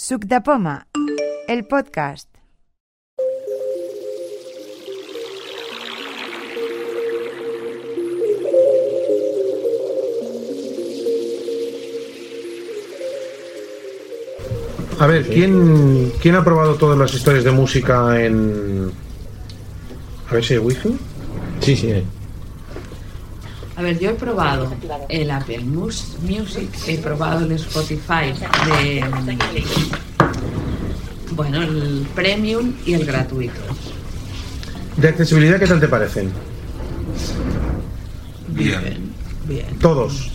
Suc de Poma, el podcast. A ver, ¿quién, ¿quién ha probado todas las historias de música en... A ver si hay wifi. Sí, sí. A ver, yo he probado el Apple Mus- Music, he probado el Spotify de. Bueno, el Premium y el gratuito. De accesibilidad, ¿qué tal te parecen? Bien. Bien. Todos.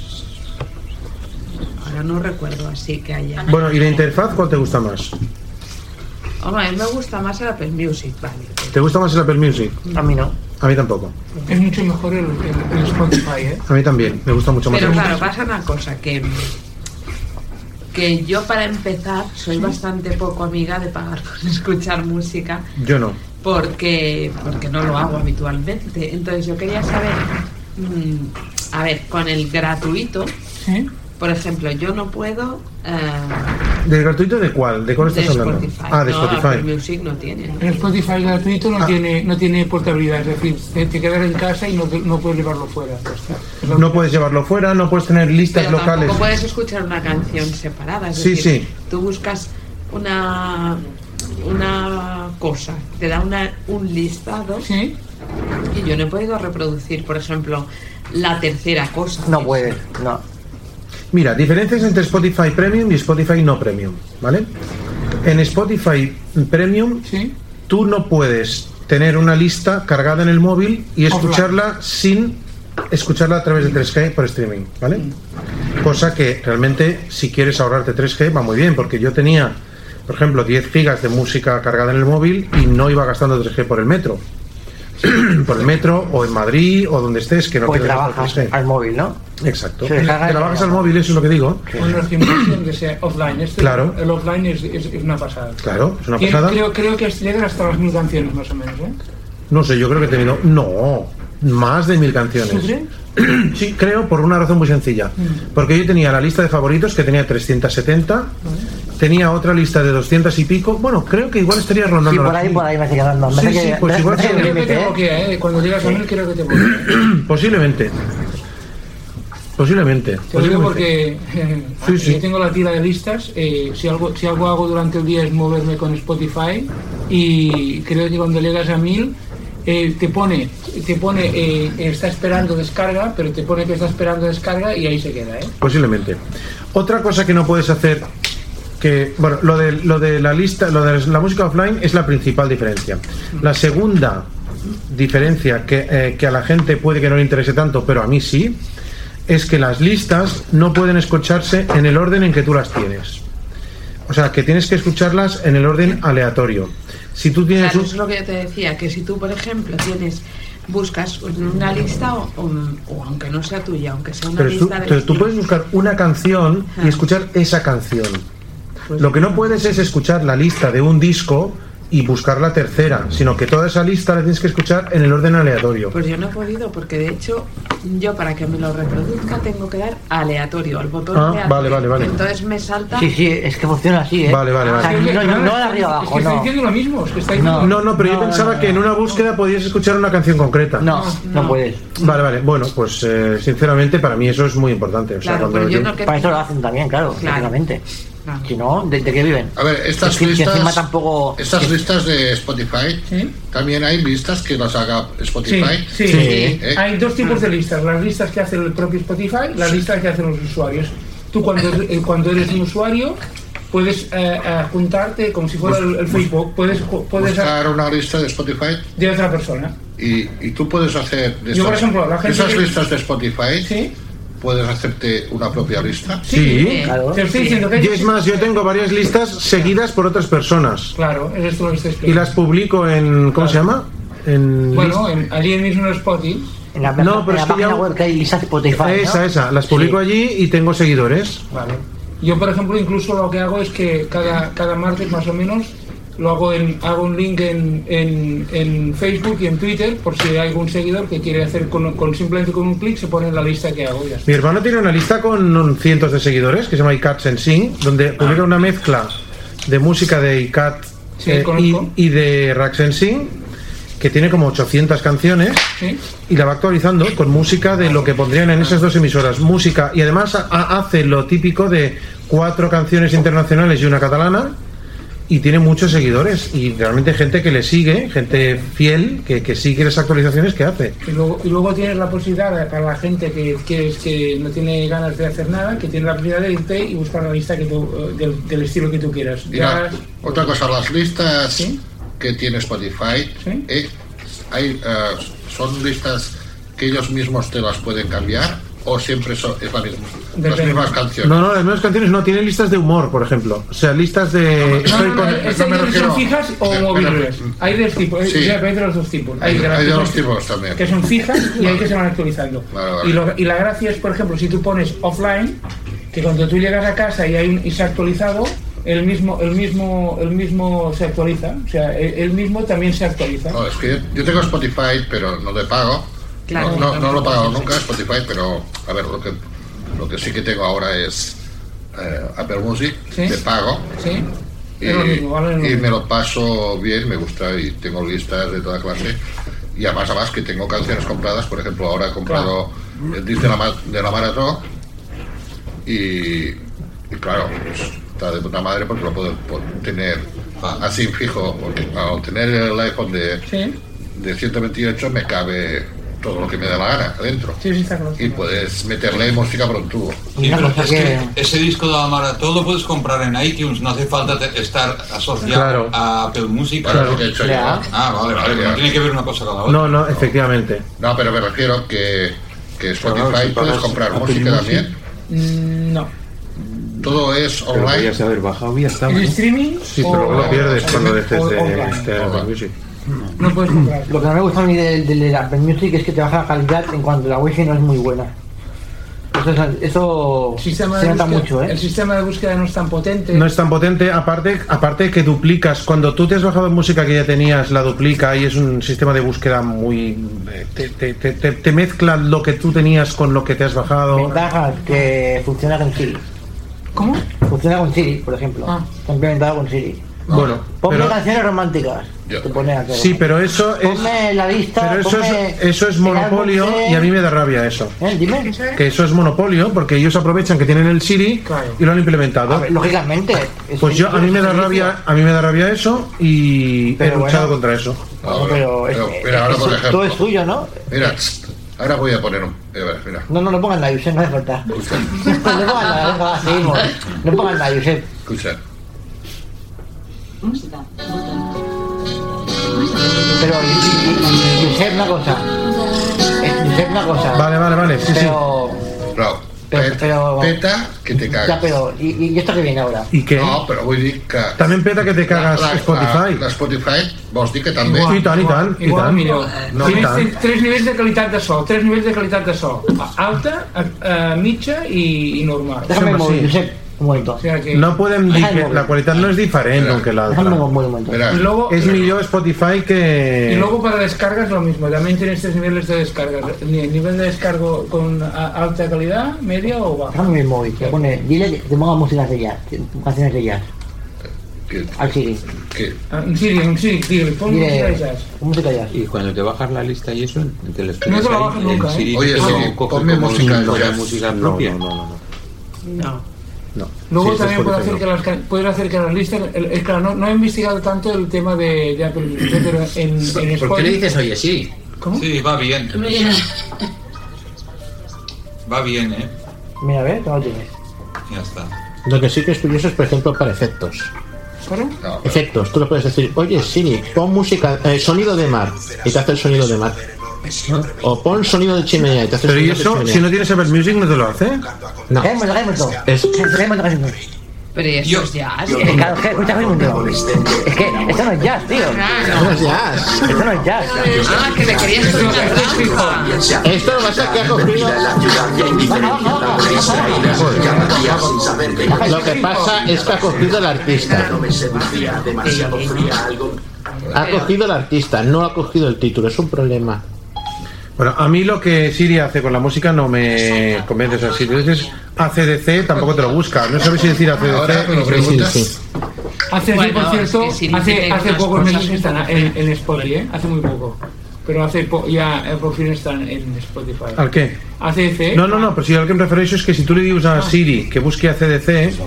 Ahora no recuerdo así que haya. Bueno, ¿y la interfaz cuál te gusta más? Hombre, a mí me gusta más el Apple Music, vale. ¿Te gusta más el Apple Music? A mí no. A mí tampoco. Es mucho mejor el, el- el Spotify, ¿eh? A mí también. Me gusta mucho más Pero el claro, pasa una cosa que. Que yo para empezar soy bastante poco amiga de pagar por escuchar música. Yo no. porque porque no lo hago habitualmente. Entonces yo quería saber, mm, a ver, con el gratuito, ¿Sí? Por ejemplo, yo no puedo eh, ¿Del gratuito de cuál? ¿De cuál de estás hablando? Spotify. Ah, de no, Apple Spotify. Music no tiene. El Spotify gratuito no, Ah. tiene, no tiene portabilidad, es decir, te, te quedas en casa y no, te- no puedes llevarlo fuera. No puedes llevarlo fuera, no puedes tener listas Pero locales. tampoco puedes escuchar una canción separada. Es Sí, decir, sí. Tú buscas una una cosa, te da una, un listado ¿Sí? y yo no he podido reproducir, por ejemplo, la tercera cosa. No puedes, no. Mira, diferencias entre Spotify Premium y Spotify no Premium, ¿vale? En Spotify Premium ¿Sí? tú no puedes tener una lista cargada en el móvil y escucharla sin escucharla a través de 3G por streaming, ¿vale? Cosa que realmente si quieres ahorrarte 3G va muy bien, porque yo tenía, por ejemplo, 10 gigas de música cargada en el móvil y no iba gastando 3G por el metro. por el metro o en Madrid o donde estés, que no Pues te gastas trabajas 3G. al móvil, ¿no? Exacto. Se Te descarga la y bajas ya. al móvil, eso es lo que digo. Que sea offline. Este, Claro. El offline es, es, es una pasada. Claro, es una pasada. Creo, creo que llegan hasta las mil canciones más o menos, ¿eh? No sé, yo creo que he tenido. No, más de mil canciones. Sí, creo por una razón muy sencilla. Porque yo tenía la lista de favoritos que tenía 370, tenía otra lista de 200 y pico. Bueno, creo que igual estaría rondando. Sí, por ahí, por ahí me hace quedando. Me Sí, sí, que- pues igual Creo que te bloquea, ¿eh? Cuando llegas a mil creo que te bloquea. Posiblemente. Posiblemente. Te lo digo porque eh, Sí, sí. yo tengo la tira de listas. eh, si, algo, si algo hago durante el día es moverme con Spotify y creo que cuando llegas a mil eh, te pone, te pone eh, está esperando descarga, pero te pone que está esperando descarga y ahí se queda. ¿eh? Posiblemente. Otra cosa que no puedes hacer, que, bueno, lo de, lo de la lista, lo de la música offline es la principal diferencia. La segunda diferencia que, eh, que a la gente puede que no le interese tanto, pero a mí sí, es que las listas no pueden escucharse en el orden en que tú las tienes. O sea, que tienes que escucharlas en el orden aleatorio. Si tú tienes Claro, un- eso es lo que yo te decía, que si tú, por ejemplo, tienes buscas una lista o, o- o aunque no sea tuya, aunque sea una Pero tú, lista de pero tú puedes buscar una canción y escuchar esa canción. Pues Lo que no puedes es escuchar la lista de un disco y buscar la tercera, sino que toda esa lista la tienes que escuchar en el orden aleatorio. Pues yo no he podido, porque de hecho, yo para que me lo reproduzca tengo que dar aleatorio, al botón Ah, aleatorio. vale, vale, vale. Entonces me salta. Sí, sí, es que funciona así, ¿eh? Vale, vale, vale. no, no, no de arriba Es abajo, estoy no. diciendo lo mismo, es que está No. No, no, pero yo No, pensaba no, que en una búsqueda podías escuchar una canción concreta. No, no No. puedes. Vale, vale. Bueno, pues eh, sinceramente para mí eso es muy importante. O sea, Claro, cuando pero yo yo- no que- Para eso lo hacen también, claro, Claro. Si no, ¿de, de qué viven? A ver, estas que- listas. tampoco- Estas listas de Spotify. ¿Sí? También hay listas que las haga Sí, Spotify. sí. Sí. ¿eh? Hay dos tipos de listas, las listas que hace el propio Spotify, las listas que hacen los usuarios. Tú cuando, eh, cuando eres un usuario puedes eh, eh, juntarte como si fuera el, el Facebook, puedes, puedes Buscar una lista de Spotify de otra persona. y, y tú puedes hacer. De Yo, por ejemplo, la gente esas que- listas de Spotify, ¿Sí? Puedes hacerte una propia lista. Sí. Claro. Te estoy diciendo que Y es más, yo tengo varias listas seguidas por otras personas. Claro, es esto lo que estoy Y las publico en... ¿Cómo se llama? En Bueno, en, allí mismo en Spotify. En la, No, pero en la es que ya- web que hay listas de Spotify. ¿no? Esa, esa. Las publico Sí. allí y tengo seguidores. Vale. Yo, por ejemplo, incluso lo que hago es que cada, cada martes más o menos lo hago en hago un link en, en, en Facebook y en Twitter por si hay algún seguidor que quiere hacer con, con simplemente con un clic se pone en la lista que hago ya. Mi hermano tiene una lista con cientos de seguidores que se llama iCats en Sing, donde publica una mezcla de música de ICAT Sí, eh, y, conozco. y de Raxensing, que tiene como 800 canciones ¿Sí? y la va actualizando con música de lo que pondrían en esas dos emisoras. Música y además ha- hace lo típico de cuatro canciones internacionales y una catalana y tiene muchos seguidores y realmente gente que le sigue, gente fiel que, que sigue las actualizaciones que hace. Y luego, y luego tienes la posibilidad de- para la gente que, que, que no tiene ganas de hacer nada, que tiene la posibilidad de irte y buscar la lista que tú, eh, del, del estilo que tú quieras. Mira, otra cosa, las listas Sí. que tiene Spotify, Sí. eh, hay, eh, ¿son listas que ellos mismos te las pueden cambiar o siempre son, es la misma, las mismas canciones? No, no, las mismas canciones no, tiene listas de humor, por ejemplo. O sea, listas de... No, estoy no, no, con- ¿estas no me son fijas o móviles? Hay de, tipo, hay- Sí. hay de los dos tipos. Hay- las hay de que los son- tipos también. Que son fijas y hay que se van actualizando. Vale, vale. Y, lo- y la gracia es, por ejemplo, si tú pones offline, que cuando tú llegas a casa y, hay un- y se ha actualizado, el mismo, el mismo, el mismo se actualiza. O sea, el, el mismo también se actualiza. No, es que yo, yo tengo Spotify, pero no de pago. Claro, no, no, no lo he pagado nunca Spotify, pero a ver, lo que, lo que sí que tengo ahora es eh, Apple Music Sí. de pago. ¿Sí? Y, mismo, vale me lo paso bien, me gusta y tengo listas de toda clase. Y además, además que tengo canciones compradas, por ejemplo, ahora he comprado el disc de la, de la Maratón y, y claro, pues, está de puta madre porque lo puedo tener así fijo, porque al tener el iPhone de, Sí, de 128 me cabe todo lo que me da la gana adentro. sí, sí, está claro. Y puedes meterle música por un tubo. Pero es que... que ese disco de la maratón lo puedes comprar en iTunes, no hace falta estar asociado Claro. a Apple Music. Para lo que he hecho Ya. yo. Ah, vale, vale, pero no tiene que ver una cosa con la otra. No, no, efectivamente. No, pero me refiero que, que Spotify Claro, si puedes comprar Apple música también. Mm, No. Todo es Pero online. podías haber bajado y ya está. ¿En ¿no? streaming? Sí, o- pero luego lo pierdes cuando dejes de, Music. No puedes comprar. Lo que no me gusta a mí del de, de Apple Music es que te baja la calidad en cuanto la wifi no es muy buena. Eso, es- eso sistema, se nota búsqueda, mucho, ¿eh? el sistema de búsqueda no es tan potente. No es tan potente, aparte, aparte que duplicas, cuando tú te has bajado música que ya tenías, la duplica y es un sistema de búsqueda muy... te, te, te, te- te mezcla lo que tú tenías con lo que te has bajado. Ventajas que funciona con Siri. ¿Cómo? Funciona con Siri, por ejemplo. Ah. Está implementado con Siri. Bueno, Ponme pero, canciones románticas. Te pone a hacer. sí, pero eso es... Ponme la lista. Pero eso ponme es, eso es monopolio y a mí me da rabia eso. ¿Eh? Dime. Que eso es monopolio porque ellos aprovechan que tienen el Siri Claro. y lo han implementado. Ver, lógicamente. es Pues yo a mí me da servicio. rabia, a mí me da rabia eso y he luchado bueno. contra eso. No, pero, es- pero, mira, ahora es- por ejemplo. todo es tuyo, ¿no? Mira, ahora voy a poner un. Mira. No, no, no pongan la Yusef, no hace falta. no pongan la, va, seguimos. No pongan la Yusef. Escucha. Pero, Yusef, una cosa. Eh, Yusef, una cosa. Vale, vale, vale, sí, sí. Pero, No, Pero- pet- pero- peta que te cagas. ya, pero, ¿y, y esto que viene ahora? ¿Y qué? No, però vull dir que... También peta que te cagas la, la, Spotify. La, Spotify, vols dir que també... I tant, i tant, i Igual, tant. millor. No, i tant. tre- tres nivells de qualitat de so, tres nivells de qualitat de so. Alta, eh, eh, mitja i, i normal. Sí, móvil, sí. Josep, un momento. O sea que... No podem dir que la qualitat no és diferent Mira, que l'altra. Un momento. Y luego, És millor Spotify y que... luego para descargas lo mismo, también tienes tres niveles de descarga. Ni- Nivel de descargo con alta calidad, media o baja. Déjame el móvil. Te pone, dile que te ponga música de jazz, canciones de jazz. que, Al Siri. que, Ah, Un Siri, un Siri, dile, pon música de jazz. música de jazz. Y cuando te bajas la lista y eso, te lo No te lo bajas nunca, ¿eh? Oye, coge ponme música si fuera jazz. música No, propia. no, no, no, no. No. no. Luego Sí, también puede Spotify hacer, no. que las, hacer que las listas. el- el- claro, no, no he investigado tanto el tema de, de Apple Music, pero en, en ¿Por qué le dices oye sí? ¿Cómo? Sí, va bien. Va bien, ¿eh? Mira, a ver, ¿cómo tienes? Ya está. Lo que sí que es curioso es, por ejemplo, para efectos. ¿Para? no, Efectos, tú le puedes decir, oye Siri, pon música, eh, sonido de mar, y te hace el sonido de mar. O pon sonido de chimenea, y te hace el Pero ¿y eso? Si no tienes Apple Music, ¿no te lo hace? No, Déjame, déjame todo. es. Pero ¿y eso Yo- es jazz? Es que, claro, es que, escúchame un momento. Es que esto no es jazz, tío. no es jazz. Esto no es jazz. Ah, que le querías hacer una trampa. Esto lo que pasa es que ha cogido... Lo que pasa es que ha cogido el artista. Ha cogido el artista, no ha cogido el título, es un problema. Bueno, a mí lo que Siri hace con la música no me convence. O sea, si tú dices ACDC, tampoco te lo busca. No sabes si decir ACDC. preguntas. Sí, sí. Hace, sí, Bueno, por cierto, es que hace, hace cosas meses están poco en, en Spotify, ¿eh? Hace muy poco. Pero hace po- ya eh, por fin están en Spotify. ¿Al qué? ACDC. No, no, no, pero si el que em refereixo és que si tu li dius a Siri que busqui ACDC,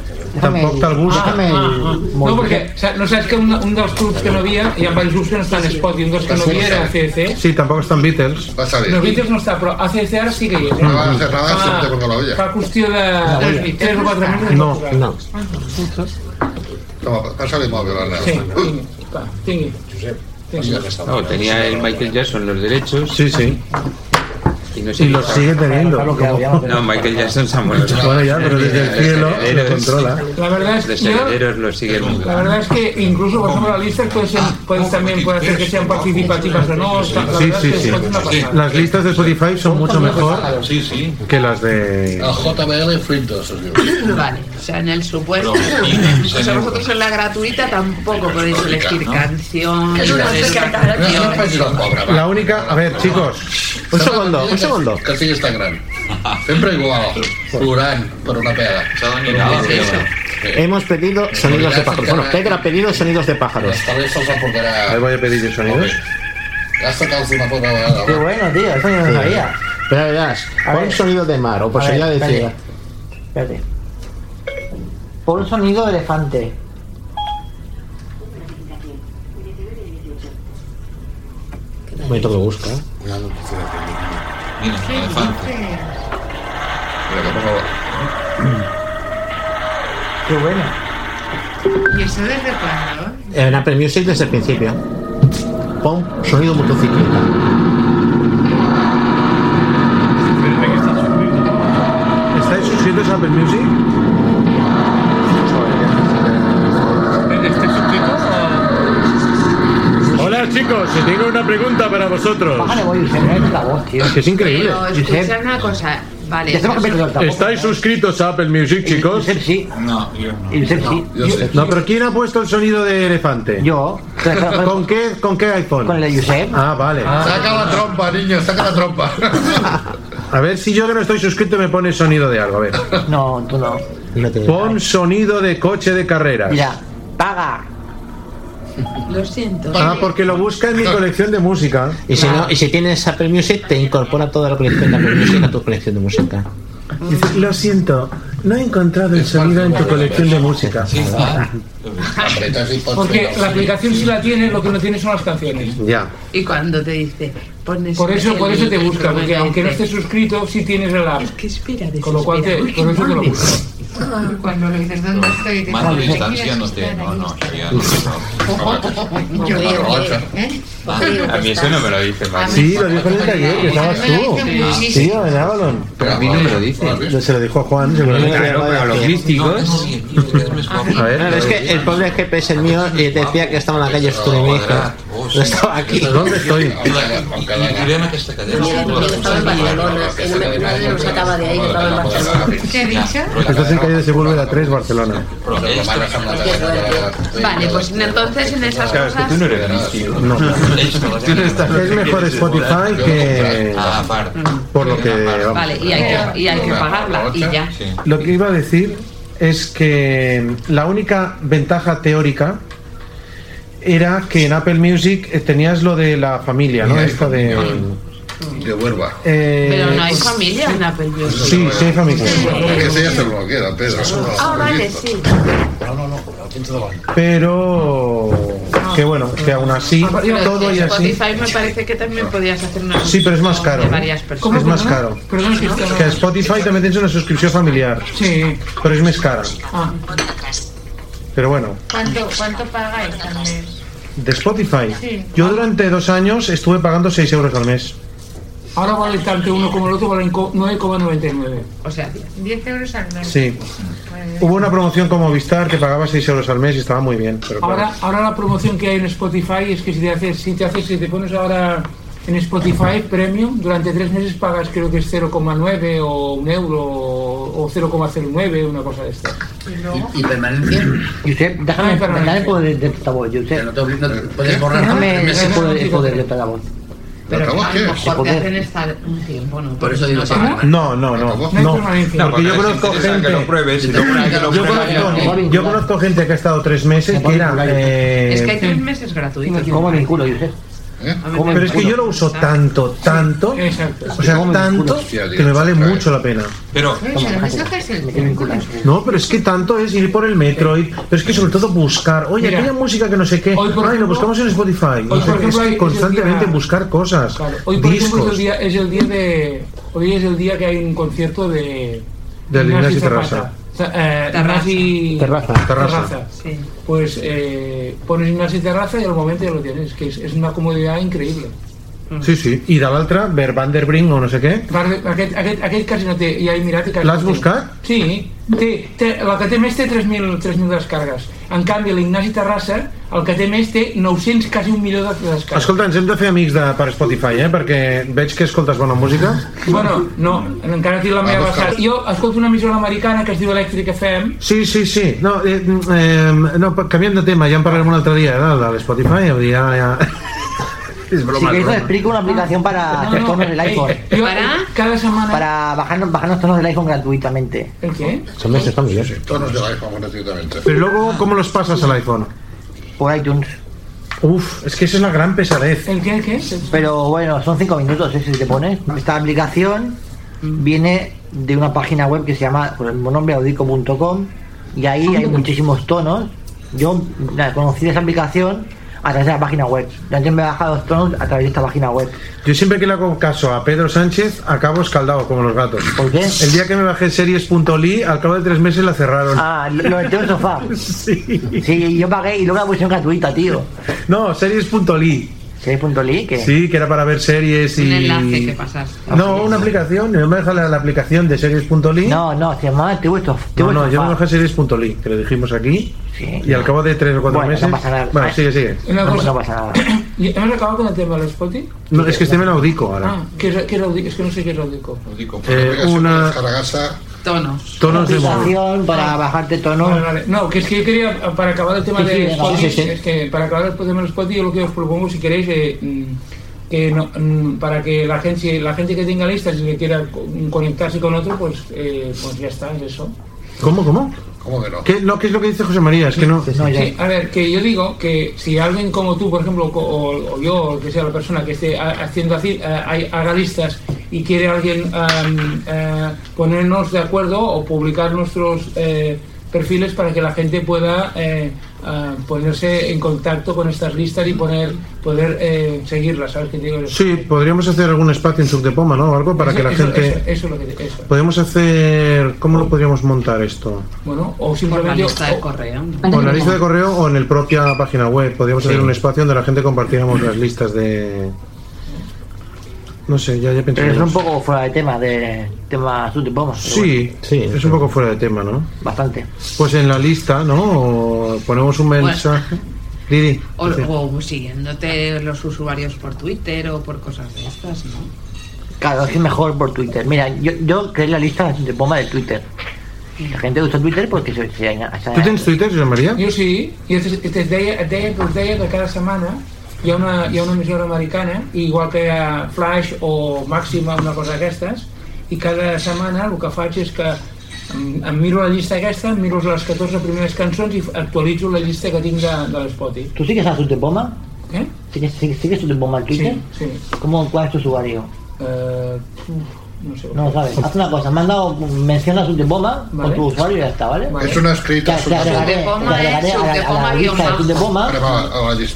tampoc te'l busca. Ah, ah. No, porque o sea, no sabes que un, un dels grups que no havia, hi ha diversos grups que no estan en Spotify, un dels que no havia era ACDC. Sí, tampoc estan Beatles. Va a salir. Los Beatles no està, però ACDC ara sí que hi és. Eh? No van a hacer nada, siempre porque la olla. Fa qüestió de. 3 o 4 mesos. No, No. Toma, pásale el móvil, Arnau. Sí, Uy, tingui, va, No, tenía el Michael Jackson los derechos Sí, sí. Y no Y los sigue teniendo. No Michael Jackson se ha muerto. Bueno, ya, pero desde el cielo lo controla. La verdad es Los que los siguen. La verdad es que incluso, por ejemplo, las listas pueden, ser, pueden también puede hacer que sean participativas o no. La Sí, sí, sí. Las listas de Spotify son mucho mejor Sí, sí. que las de... JBL Fritos. Vale, o sea, en el supuesto. O sea, vosotros en la gratuita tampoco podéis elegir canción. La única... A ver, chicos, Un segundo, un segundo. Gran. Sempre igual, plorant per una. S'ha de. Hemos pedido sonidos de pájaros. Bueno, Pedro ha pedido sonidos de pájaros. Ahí voy a pedir una. Qué bueno, tío, eso no sabía. Pero verás, A pon ver. sonido de mar o posibilidad de espérate. decir. Espérate. Pon sonido de elefante. Un momento que lo busca. Mira, elefante. Mira, que pongo... Qué bueno. ¿Y eso desde cuándo? En Apple Music desde el principio. Pon sonido motocicleta. ¿Estáis suscritos a Apple Music? Hola chicos, si tengo una pregunta para vosotros. Bájale, voy, se me la voz, tío. Que es increíble. Pero una cosa. Vale. Ya que altavoz. ¿Estáis suscritos a Apple Music, chicos? Yusef sí. No, yo no. Yusef sí. Yo sé. No, pero ¿quién ha puesto el sonido de elefante? Yo. ¿Con qué, con qué iPhone? Con el de Yusef. Ah, vale. Saca la trompa, niño, saca la trompa. A ver si yo que no estoy suscrito me pone sonido de algo. A ver. No, tú no. Pon sonido de coche de carreras. Mira, paga. Lo siento. Ah, porque lo busca en mi colección de música. Y si, no, y si tienes Apple Music, te incorpora toda la colección de Apple Music a tu colección de música. Dice, lo siento, no he encontrado el sonido en tu colección de música. Porque la aplicación sí la tiene, lo que no tiene son las canciones. Ya. Y cuando te dice, pones. Por eso, por eso te busca, porque aunque no estés suscrito, sí tienes el app. Que espera, Con lo cual, te, desespera, por eso te lo busca. Cuando le dices dónde estoy, dices, Mano "Aquí distancia no te. No, no, no. Yo digo, Rocha. ¿eh? A mí eso no me lo dice Max. Sí, lo dijo en el taller, que estabas tú. Sí. En Avalon. Pero a mí no me lo dice. Se lo dijo a Juan, seguramente. Claro, pero a los místicos. A ver, es que el pobre GPS el mío y te decía que estaba en la calle Ostura No estaba aquí. ¿dónde estoy? Mirem aquesta cadena. Que estaba en Barcelona, nadie nos sacaba de ahí, que estaba en Barcelona. ¿Qué dicho? Estás en calle de Sepúlveda 3, Barcelona. Vale, pues entonces en esas Claro, es que tú no cosas. eres místico. No. Es mejor Spotify que. Aparte. Por lo que. vamos. Vale, y hay que, y hay que pagarla y ya. Sí. Lo que iba a decir es que la única ventaja teórica era que en Apple Music eh, tenías lo de la familia, ¿no? Esto de. De Huelva. eh, Pero no hay familia en Apple Music. Sí, sí hay familia. Que ese ya se lo queda, Pedro. Ah, vale, sí. Pero que bueno, que aún así Pero todo y en así. Spotify me parece que también podías hacer una Sí, pero es más caro. de varias ¿Cómo, Es más caro. Que a Spotify también tienes una suscripción familiar, Sí. pero es más cara. Ah, Pero bueno, ¿Cuánto, cuánto pagáis mes? De Spotify. Sí. Yo durante dos años estuve pagando 6 euros al mes. ahora vale tanto uno como el otro, valen co- 9,99. O sea, 10 euros al mes. Sí. Hubo una promoción como Vistar que pagaba 6 euros al mes y estaba muy bien. Pero claro. Ahora, ahora la promoción que hay en Spotify es que si te haces, si te haces, si te pones ahora en Spotify Premium, durante tres meses pagas creo que es 0,9 o un euro o 0,09, una cosa de esta. y ¿Y permanencia? Yusef, déjame, Ah, déjame poder de altavoz, Yusef. No te, no te- puedes borrar. Déjame poder, poder de altavoz. Pero ¿Acabó a qué? mejor hacen estar un tiempo, ¿no? Por eso digo, no. No, no, no. Porque yo conozco gente. que lo pruebes Yo conozco, yo conozco gente que ha estado tres meses que era. eh, Es que hay tres meses gratuitos. ¿Cómo me vinculo, Josep? ¿Eh? A mí ¿Cómo me Pero es que yo lo uso tanto, tanto, o sea, tanto que me vale mucho la pena. Pero. No, pero es que tanto es ir por el metro, ir- pero es que sobre todo buscar, oye, Mira, aquella música que no sé qué, ay, lo buscamos en Spotify. qué, ejemplo, es que constantemente día- buscar cosas, Claro. Hoy, por ejemplo, es discos. el, día, es el día de. Hoy es el día que hay un concierto de. Del Ignasi Zapata. Eh, Terraza. Terrassa. Sí. Pues eh, pones Ignasi Terraza y al momento ya lo tienes, que es, es una comodidad increïble. Sí, sí. I de l'altre, Ver Van der Brink o no sé què. Aquest, aquest, aquest, quasi no té, ja he mirat i quasi L'has no té. buscat? Sí, té, té, la que té més té 3.000 3.000 descargues. En canvi, l'Ignasi Terrassa, el que té més té 900, quasi un milió de descargues. Escolta, ens hem de fer amics de, per Spotify, eh? Perquè veig que escoltes bona música. Bueno, no, encara tinc la meva Ah, vessant. Jo escolto una emissora americana que es diu Electric FM, Sí, sí, sí. No, eh, eh, no canviem de tema, ja en parlarem un altre dia, eh, de l'Spotify. dir, Ja, ja... és Si broma, queréis os broma. explico una aplicación para hacer tonos del iPhone. Jo, cada setmana... Para bajarnos, bajarnos tonos del iPhone gratuitamente. ¿El qué? Son meses familiares. Tonos del iPhone gratuitamente. Pero luego, ¿cómo los pasas al iPhone? Por iTunes. Uf, es que es la gran pesadez. ¿El qué? ¿El qué? Pero bueno, son cinco minutos, ¿eh? si te pones. Esta aplicación viene de una página web que se llama por el nombre audico.com y ahí hay muchísimos tonos. Yo conocí esa aplicación a través de la página web. Yo antes me he bajado los a través de esta página web. Yo siempre que le hago caso a Pedro Sánchez, acabo escaldado como los gatos. ¿Por qué? El día que me bajé series.ly, al cabo de tres meses la cerraron. Ah, lo metí en el sofá. Sí. Sí, yo pagué y luego la pusieron gratuita, tío. No, series.ly. ¿Series.ly? ¿Qué? Sí, que era para ver series y... Un enlace que pasas. No, una aplicación. No me deja la, la aplicación de series.ly. No, no, se llama TV No, no, yo me bajé series.ly, que lo dijimos aquí. Sí. Y al cabo de tres o cuatro Bueno, no meses. pasa nada. Bueno, sigue, sigue. No, cosa, no pasa nada. ¿Y ¿Hemos acabado con el tema de los Spotify? No, es que este me lo audico ahora. Ah, ¿qué es, qué es Audico? Es que no sé qué es Audico. digo, Eh, una Descargarse Tonos. tonos de aplicación para bajarte tonos. Vale, vale. No, que es que yo quería, para acabar el tema Sí, sí, de venga, Spotify, sí, sí. es que para acabar el tema de Spotify, yo lo que os propongo, si queréis, eh, mm, que no, mm, para que la gente, la gente que tenga listas y que quiera co- conectarse con otro, pues, eh, pues ya está, es eso. ¿Cómo, cómo? ¿Cómo que no? ¿Qué, no, ¿Qué es lo que dice José María? Es que no. No, ya. Sí, a ver, que yo digo que si alguien como tú, por ejemplo, o, o yo, o que sea la persona que esté ha- haciendo así, hay- haga listas y quiere alguien am, eh, ponernos de acuerdo o publicar nuestros eh, perfiles para que la gente pueda eh, ah, ponerse en contacto con estas listas y poner, poder eh, seguirlas, ¿sabes qué digo? Sí, podríamos hacer algún espacio en Subdepoma, ¿no? Algo para Eso- que la eso- gente. Eso, eso es lo que... Eso. Podemos hacer. ¿Cómo lo podríamos montar esto? Bueno, o Por la simplemente... lista de o- correo. O en la lista de correo o en el propia página web. Podríamos hacer un espacio donde la gente compartiéramos las listas de. No sé, ya, ya Pero es un poco fuera de tema, de tema pero Sí, Sí, es un poco fuera de tema, ¿no? bueno, bastante. Pues en la lista, ¿no? O ponemos un mensaje. Didi. O, o siguiéndote los usuarios por Twitter o por cosas de estas, ¿no? Claro, es mejor por Twitter. Mira, yo, yo creé la lista de subdepoma de Twitter. La gente usa Twitter porque se, se, se- ¿Tú tienes Twitter, José María? Jo sí, et, et, deia, et, deia, us deia que cada setmana hi ha una, hi ha una emissora americana, igual que Flash o Màxima, una cosa d'aquestes, i cada setmana el que faig és que em, em miro la llista aquesta, em miro les 14 primeres cançons i actualitzo la llista que tinc de, de l'Spotify. ¿Tú sigues a subdepoma? ¿Eh? ¿Sigues, sigues, sigues subdepoma en Twitter? Sí, sí. ¿Cómo, ¿Cuál es tu usuario? Eh, uf, no sé. No lo sabes. Haz una cosa, manda menciona subdepoma Vale. con tu usuario y ya está, ¿vale? Vale. Es una escrita te agregaré, te agregaré a la, a la lista de subdepoma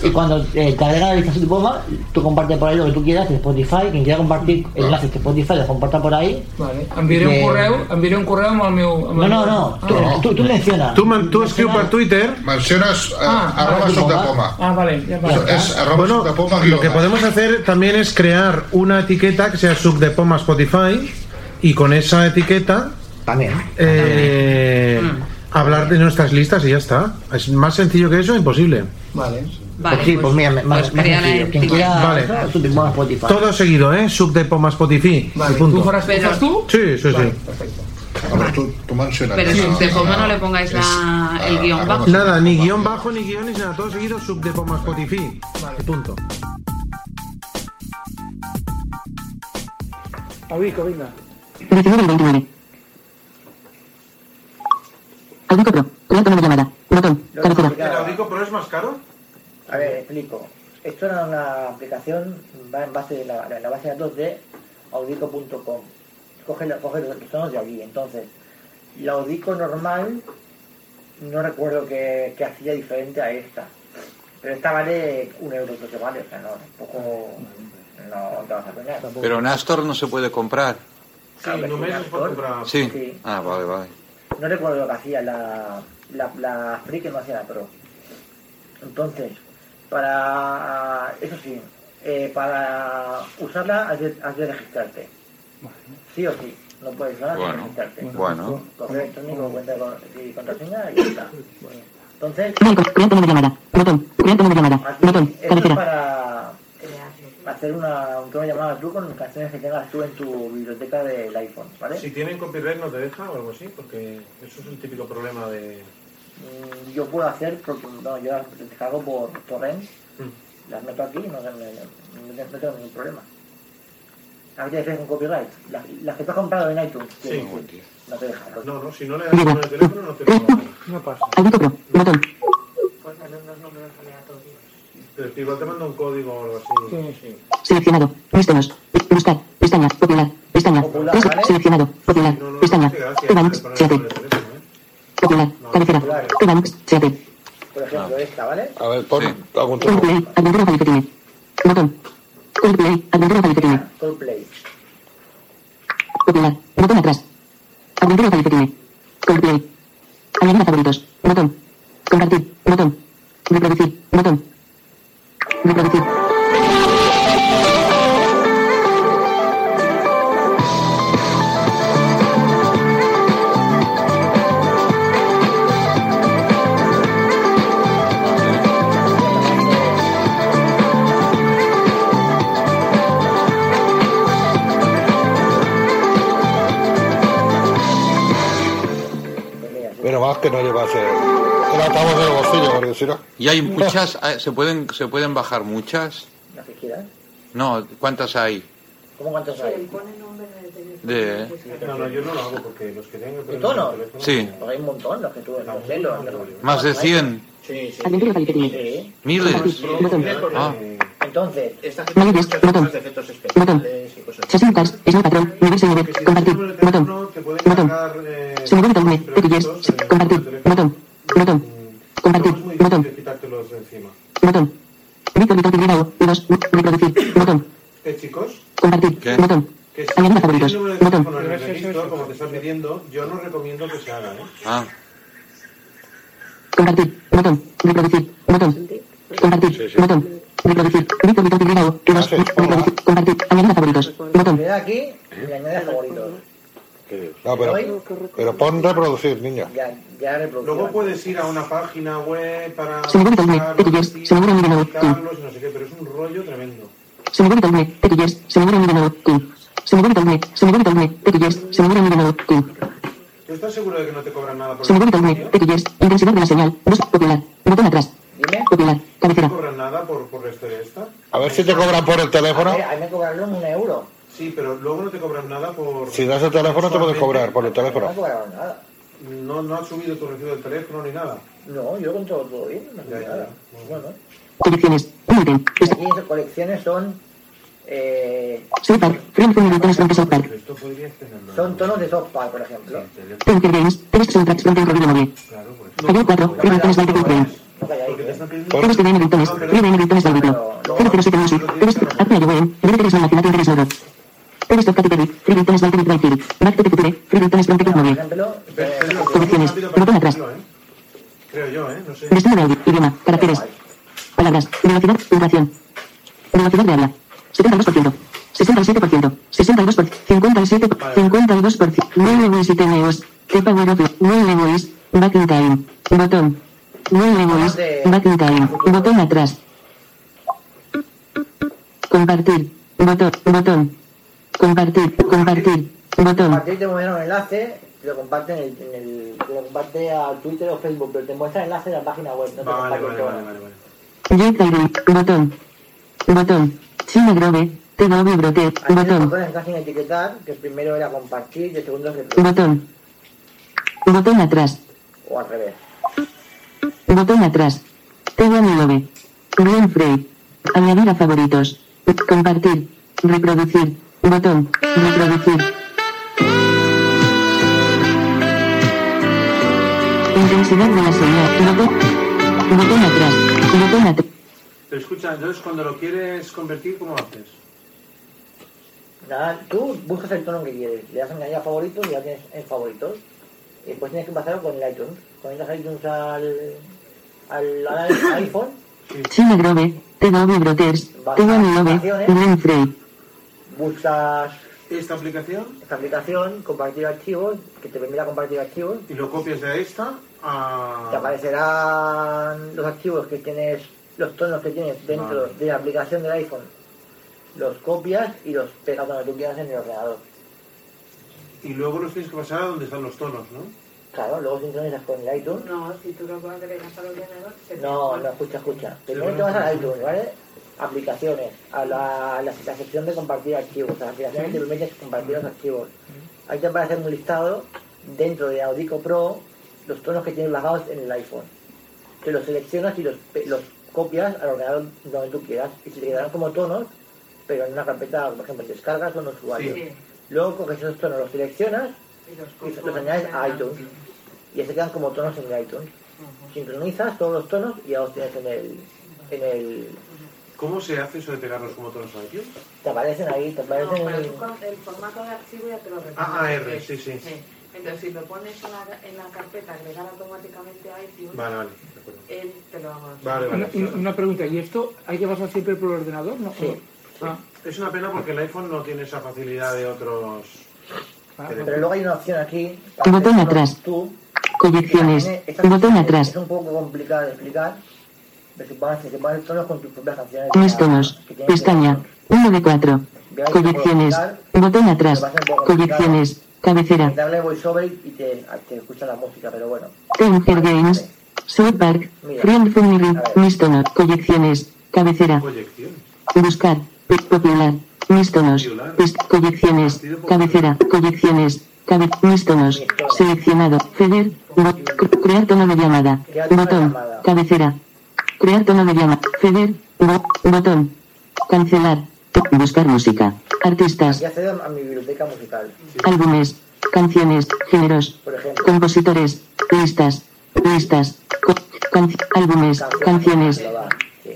y cuando eh, te agrega la lista de subdepoma, tú compartes por ahí lo que tú quieras en Spotify. Quien quiera compartir enlaces de Spotify, lo comparta por ahí. Vale. Enviaré un correu, enviaré un correu amb el meu... No, no, no. Ah, Tú, tú, tú menciona. Tú, man- tú escribes por Twitter. Mencionas eh, Ah, arroba ah, subdepoma. Ah, vale, va. Es arroba Bueno, subdepoma lo que podemos hacer también es crear una etiqueta que sea subdepoma Spotify y con esa etiqueta También. eh, hablar de nuestras listas y ya está. Es más sencillo que eso, imposible. Vale. Vale, pues sí, pues, mira, más, pues más crea la sencillo. Quien etiqueta. quiera Vale. eso, subdepoma Spotify. Todo seguido, ¿eh? Subdepoma Spotify. Vale, y punto. ¿tú faràs, Pero- tu? Sí, sí, sí. Perfecto. A ver, tú, tú mencionas. Pero Ah, subdepoma ah, no le pongáis la- el ah, guion arroba bajo. Nada, ni guion bajo, ni guiones, nada. Todo seguido, subdepoma Spotify. Vale. Punto. Audico, venga. 19 y 29. Audico Pro. Tono de llamada. Botón. Cabecera. ¿El Audico Pro es más caro? A ver, explico. Esto era una aplicación va en base de la, la base de datos de audico.com. Coge, la- coge los tonos de allí. Entonces, la Audico normal no recuerdo que, que hacía diferente a esta. Pero esta vale un euro, que vale. O sea, no, tampoco no te vas a pegar. Pero en Astor no se puede comprar. Sí, es por comprar. Sí. Ah, vale, vale. No recuerdo lo que hacía la, la, la Free que no hacía la Pro. Entonces, para. Eso sí, eh, para usarla has de, has de registrarte. Sí o sí, no puedes usarla sin Bueno, registrarte. bueno. Correo electrónico, cuenta con, y contraseña y ya está. Entonces, crear tono de llamada. Botón. De llamada. Botón. Cabecera. Hacer una, un tema llamada tú con canciones que tengas tú en tu biblioteca del iPhone, ¿vale? Si tienen copyright no te deja o algo así, porque eso es el típico problema de... Mm, yo puedo hacer porque no, yo las descargo por torrent, Mm. las meto aquí y no, no, no- no tengo ningún problema. A ver, con copyright. Las, las que tú has comprado en iTunes, Sí. que no te dejan. No, no, si no le das con el teléfono no te lo No pasa. Pues unos números aleatorios. Pero igual te manda un código o algo así. Sí, sí. Seleccionado. Mis tonos. Buscar. Pestaña. Popular. Pestaña. Popular, ¿vale? Seleccionado. Popular. Pestaña. Evanx. Seate. Popular. Cabecera. Evanx. Seate. Por ejemplo, esta, ¿vale? A ver, pon algún truco. Coldplay. Aventura Falicetine. Botón. Coldplay. Aventura Falicetine. Coldplay. Popular. Botón atrás. Aventura Falicetine. Coldplay. Hay muchas, ah, se pueden, se pueden bajar muchas. Las que quieras. No, ¿cuántas hay? ¿Cómo cuántos hay? De, No, no, yo no lo hago porque los que tengo... ¿De tono? sí, Pues hay un montón, los que tú los los- más de 100, Sí, sí. Aventura Falicetine. Sí. miles. Botón. Ah, Entonces. Sonido Talme. Pequilles. Compartir. Botón. Botón. Compartir. Botón. quitártelos de encima. Botón. Víctor Víctor Tigrao. Dos. Reproducir. Botón. Eh, chicos, Compartir. ¿Qué? Botón. que si Añadir a tienes favoritos. el número de Botón. teléfono en el registro, como te están pidiendo, yo no recomiendo que se haga, ¿eh? ah, Compartir. Botón. Reproducir. Botón. Compartir. Botón. Reproducir. Compartir. Añadir a favoritos. Botón. le da aquí y le añade a favoritos. No, pero, pero pon reproducir, niño. Ya, ya reproducción. Luego puedes ir a una página web para Se me vuelve los Se me vuelve mi no sé qué, pero es un rollo tremendo. Se me vuelve Talme. Pequilles. Se me vuelve mi nuevo. Se me vuelve Talme. Se me vuelve Talme. Pequilles. Se me mi nuevo. ¿Tú estás seguro de que no te cobran nada por Se me el servicio? Pequilles. Intensidad de la señal. Dos. Popular. Botón atrás. Dime. Popular. ¿No te Cabecera. cobran nada por, por la historia esta? A ver si te cobran por el teléfono. A ver, a mí me cobraron un euro. Sí, pero luego no te cobran nada por... Si das el teléfono, te pueden cobrar por el No me teléfono. cobraron nada. No, no has subido tu recibo del teléfono ni nada. No, yo con todo, todo bien, no Ya, sé ya, nada. ya. Bueno, Colecciones. Aquí colecciones son eh, son tonos de South Park, por ejemplo. Thinker Games. Tres soundtracks from Tempo Video Móvil. Claro, por eso. Ayer 4. Ringtones by The Game. No calláis, Porque te están pidiendo... Todos tienen ringtones. Free ringtones del Biplo. 007 Music. Tres. Acme Yowen. Liberty Small Activate Interest Nodo. Tres Top Category. Free ringtones by The Game. Back to the Future. Free ringtones from Tempo Por Móvil. ejemplo, Pero- pero- Colecciones. rápido para Botón atrás. decirlo. Creo yo, ¿eh? No sé. Destino de audio. Idioma. Caracteres. Palabras. Velocidad. Puntuación. Velocidad de habla. 72%. 67%. 62%. 57%. 52%. 9 voice y TNOs. The power of 9 voice. Back in time. Botón. 9 voice. Back in time. Botón atrás. Compartir. Botón. Botón. Compartir. Compartir. Botón. ti te mueven un enlace, lo comparten en el, en el, te lo comparte a Twitter o Facebook, pero te muestra el enlace de la página web, no te Vale, vale, vale, vale, vale. Botón. Botón. China Grove. TW Brote. Botón. están sin etiquetar, que primero era compartir y el segundo es Botón. Botón atrás. o al revés. Botón atrás. T1 Glenn Frey. Añadir a favoritos. Compartir. Reproducir. Botón. Reproducir. Intensidad de la señal. Botón. Botón atrás. Botón atrás. Pero escucha, entonces cuando lo quieres convertir, ¿cómo lo haces? Nada, tú buscas el tono que quieres, le das a añadir a favoritos y ya tienes en favoritos. Y después tienes que pasarlo con el iTunes. Conectas iTunes al, al, al iPhone, China Grove. TW Broters. T1 Glenn Frey. buscas esta aplicación esta aplicación, compartir archivos, que te permita compartir archivos. y lo copias de esta a... Te aparecerán los archivos que tienes, los tonos que tienes dentro Vale. de la aplicación del iPhone. Los copias y los pegas donde tú quieras en el ordenador. Y luego los tienes que pasar a donde están los tonos, ¿no? Claro, luego sincronizas con el iTunes. No, si tú lo agregas al ordenador, se te No, no, escucha, escucha. Primero te vas al iTunes, ¿vale? Aplicaciones, a la, la, la sección de compartir archivos. A las aplicaciones que te permiten compartir los archivos. Ahí te aparece un listado dentro de Audico Pro los tonos que tienes bajados en el iPhone. Que los seleccionas y los, pe- los copias al ordenador donde tú quieras y se te quedarán como tonos, pero en una carpeta, por ejemplo, descargas o en usuario. Sí. Luego coges esos tonos, los seleccionas Y los y los añades a iTunes. Y ya se quedan como tonos en el iTunes. Sincronizas todos los tonos y ya los tienes en el, en el... ¿Cómo se hace eso de pegarlos como tonos a iTunes? Te aparecen ahí, te No, aparecen pero en... tú con el formato de archivo ya te lo. Ah, AR, sí, sí. Entonces, si lo pones en la, en la carpeta, agregar automáticamente a iTunes, Vale, vale. él te lo haga. Vale, Una, vale. una- una pregunta, ¿y esto hay que pasar siempre por el ordenador? ¿no? Sí. Ah, Es una pena porque el iPhone no tiene esa facilidad de otros... ah, que Pero luego hay una opción aquí... Botón atrás. Tú, Colecciones. Botón opción atrás. Es un poco complicado de explicar. Pero si pones, si pones tonos con tus propias canciones... Ya- tonos. que Pestaña. 1 de 4. Colecciones. Botón atrás. Colecciones. Cabecera. que Darle voiceover y te, te escucha la música, pero bueno. Games. South Park. Friend Family. Mis tonos. Colecciones. Cabecera. Colecciones. Buscar. Popular. Mis tonos. Pes- Colecciones. Cabecera. Colecciones. Cabe mis tonos. Seleccionado. Cr- crear tono de llamada. Botón. Cabecera. Crear tono de llamada. Feder. Bo- botón. Cancelar. Buscar música. Artistas. Aquí accedo a mi biblioteca musical. Álbumes. Canciones. Géneros. Por ejemplo. Compositores. Listas. Listas. co- álbumes. Canciones. Da, sí.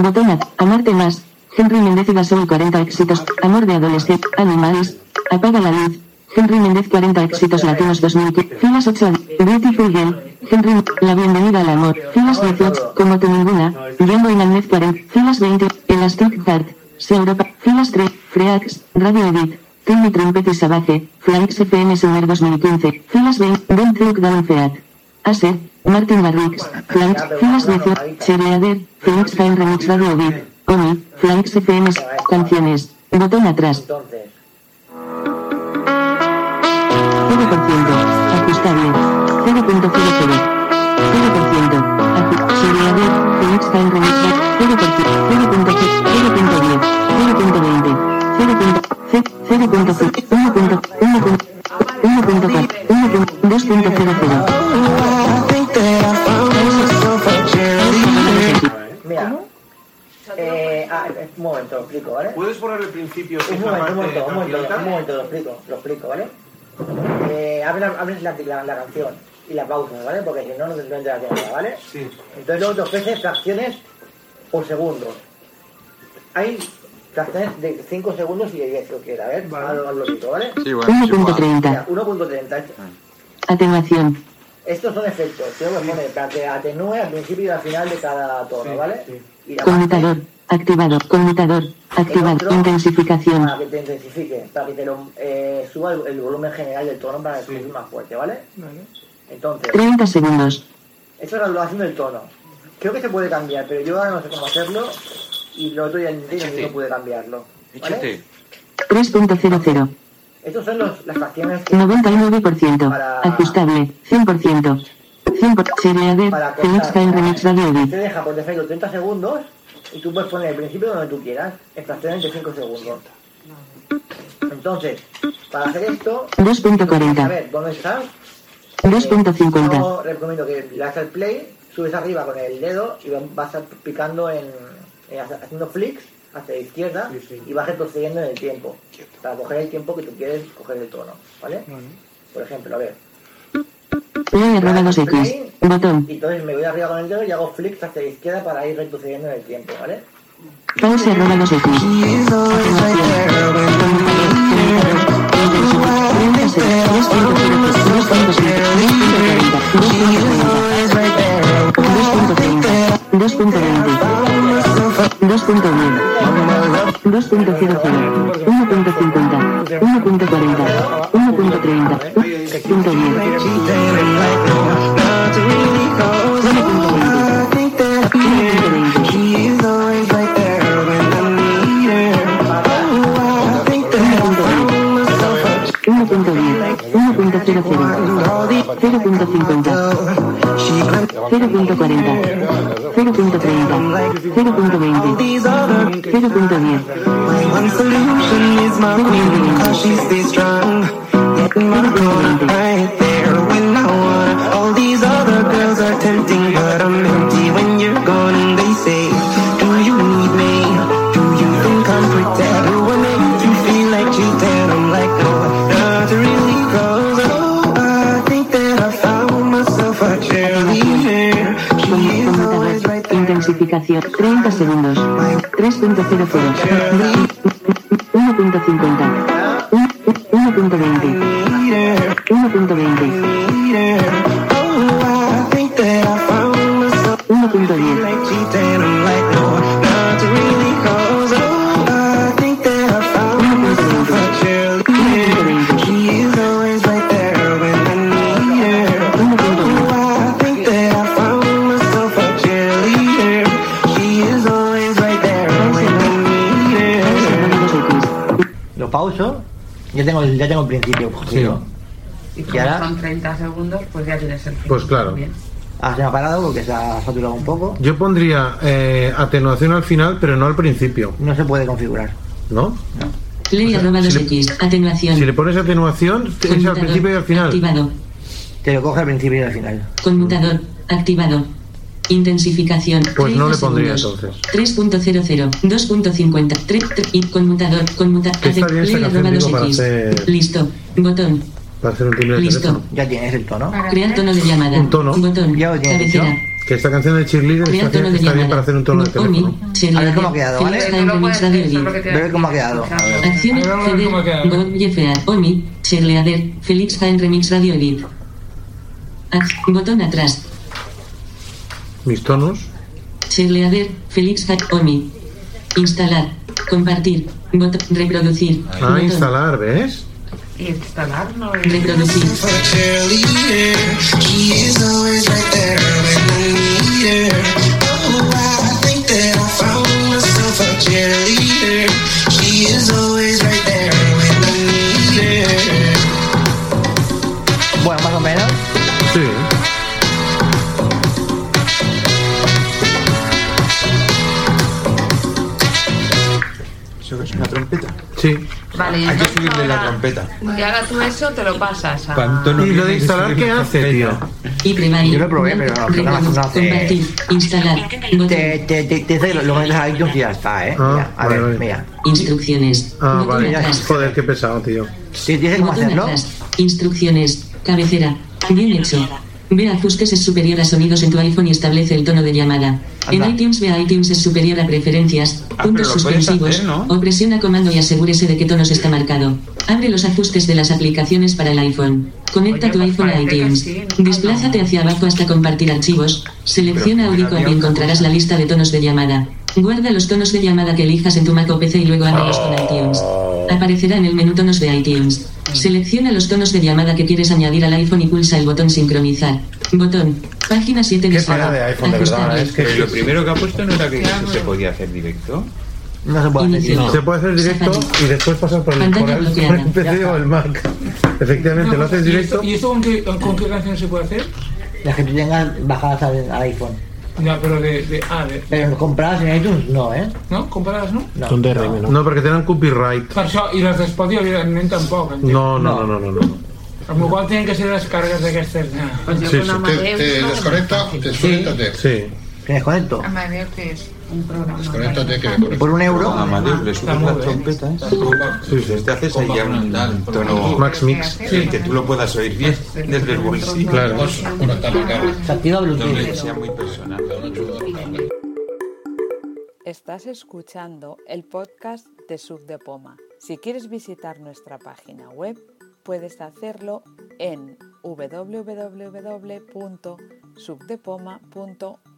Botón Amarte más. Henry Méndez y Gasol 40 éxitos. Amor de adolescente. Animales. Apaga la luz. Henry Méndez 40 éxitos latinos 2015. Filas 8. Beautiful Girl. Henry. La bienvenida al amor. Filas 18. Como tú ninguna. Jumbo y Nanez 40. Filas 20. Elastic Heart. Europa. Filas 3. Freax. Radio Edit. Timmy Trumpet y Savage. Flanks FM Summer 2015. Filas 20. Don't Look Down Feat. Acer. Martin Garrix. Flanks. Filas 18. Chereader. Phoenix Time Remix Radio Edit. Oni. Flanks FM. Canciones. Botón atrás. Entonces, 0%. Ajustable. 0.00. 0%. Aju- Seriader. Phoenix Time Remix. Un momento, lo explico, ¿vale? ¿Puedes poner el principio? Un la momento, un momento, un momento, un momento, lo explico, lo explico, ¿vale? Eh, abres la, la, la canción y la pausa, ¿vale? Porque si no, no te enteras de nada, ¿vale? Sí. Entonces luego te ofrece fracciones por segundo. Hay de 5 segundos y 10, lo que era, a ver, Vale. al, al lobito, ¿vale? Sí, bueno, es igual. 1.30. Mira, 1.30. Atenuación. Estos son efectos, lo pone para que atenúe al principio y al final de cada tono, Sí, ¿vale? sí. Y Conmutador. Activado. Conmutador. Activado. otro- Intensificación. para que te intensifique, para que te lo, eh, suba el, el volumen general del tono para que Sí. más fuerte, ¿vale? vale. Entonces, 30 segundos. eso es la duración del tono. Creo que se puede cambiar, pero yo ahora no sé cómo hacerlo y lo otro día intenté y Échate. no pude cambiarlo. ¿vale? Échate. 3.00. Estos son los, las fracciones que 99%. Para- Ajustable. 100%. 100%. Cheerleader. para cortar. Jaén Remix Radio Te deja por defecto 30 segundos y tú puedes poner el principio donde tú quieras, exactamente 5 segundos. Entonces, para hacer esto, a 2.40. ver, ¿dónde estás? 2.50. Yo recomiendo que le das al play, subes arriba con el dedo y vas a picando en, en haciendo flicks hacia la izquierda y vas retrocediendo en el tiempo. Para coger el tiempo que tú quieres coger el tono, ¿vale? Por ejemplo, a ver, Play arroba 2X. Botón. y entonces me voy arriba con el dedo y hago flicks hacia la izquierda para ir retrocediendo en el tiempo, ¿vale? 2.1, 2.00, 1.50, 1.40, 1.30, 1.10, cero cero cero punto cincuenta cero punto cuarenta 130, 0.20, 0.10. One solution is my queen, cause she stays strong. Getting my right. 30 segundos. 3.00. 1.50. ya tengo, principio cogido. Y ¿Y como ahora? son 30 segundos, pues ya tienes el Pues claro. Bien. Ah, se me ha parado porque se ha saturado un poco. Yo pondría eh, atenuación al final, pero no al principio. No se puede configurar. ¿No? Play arroba 2X. Atenuación. Si le pones atenuación, es al principio y al final. Activado. Te lo coge al principio y al final. Conmutador. Activado. Intensificación. Pues no 30 le pondría segundos. entonces. 3.00, 2.50, 3, y conmutador, conmutador, está bien esta canción, digo, para hacer- Listo, botón, Para hacer un timbre de Listo. teléfono. Ya tienes el tono. crear tono de llamada, Un tono. botón, Ya lo tienes cabecera, Que esta canción de Cheerleader está, tono bien- de está bien llamada, para hacer un tono de Omi, teléfono. A ver cómo ha quedado, ¿vale? Cómo ha quedado. Acciones, ver, a ver cómo ha CD, quedado. Bob Jeffear, Omi, Cheerleader, Felix Jaén Remix Radio Edit. Botón atrás, Mis tonos. Cheerleader, Felix Jaén, Omi. Instalar, compartir, reproducir, Ah, botón, instalar, ¿ves? Instalar no es... reproducir. for a cheerleader. She is ¿Eso es una trompeta? Sí. Vale, Hay que subirle la trompeta. que haga tú eso, te lo pasas a... ¿Cuánto no ¿Y lo de instalar qué la hace, tío? trompeta? Y primario. Yo lo probé, pero no, pero no, no hace- instalar, Te, te, te, te, te- lo metes a iTunes y ya está, ¿eh? Ah, Mira, a vale, ver, vale. mira. instrucciones, Ah, botón vale. Joder, qué pesado, tío. Sí, tienes cómo hacerlo. instrucciones, cabecera, bien hecho. Ve ajustes es superior a sonidos en tu iPhone y establece el tono de llamada. En iTunes ve a iTunes es superior a preferencias, Ah, puntos suspensivos, hacer, ¿no? o presiona comando y asegúrese de que tonos está marcado. Abre los ajustes de las aplicaciones para el iPhone. Conecta Oye, tu iPhone a iTunes. sí, ¿no? Desplázate hacia abajo hasta compartir archivos. Selecciona Audicon y encontrarás la lista de tonos de llamada. Guarda los tonos de llamada que elijas en tu Mac o PC y luego ábrelos con iTunes. Aparecerá en el menú tonos de iTunes. Selecciona los tonos de llamada que quieres añadir al iPhone y pulsa el botón sincronizar. Botón. Página 7 Qué visual. pena de iPhone, de verdad, es que lo primero que ha puesto no era que se podía hacer directo. No se puede hacer. Tío. Se puede hacer directo y después pasar por el, Pantalla por el, por bloqueada. el PC o el Mac. Efectivamente, lo haces ¿Y directo. esto, ¿Y esto con qué, con qué canción se puede hacer? las que tú tengas bajadas al, al iPhone. Ya, pero de, de, ah, de, Pero compradas en iTunes no, ¿eh? no? Compradas, no? No. Son DRM, ¿no? No, perquè tenen copyright. Per això, i les d'Espoti, evidentment, tampoc. entenc. No, no, no, no, no. no. Amb la qual tienen que ser descargas d'aquestes... Ja. Pues yo Sí, sí. Te, te no, desconecta, desconéctate. Sí. ¿Que desconecto? Amadeus que es un programa. Desconéctate que me Por un euro. A Amadeus le subes las trompetas Sí, sí. te haces ahí ya un tono Max Mix. sí, que tú lo puedas oír bien desde el bolsillo. Claro. cable. Se activa Bluetooth. sea muy personal. Estás escuchando el podcast de Sub de Poma. Si quieres visitar nuestra página web, puedes hacerlo en www.subdepoma.org.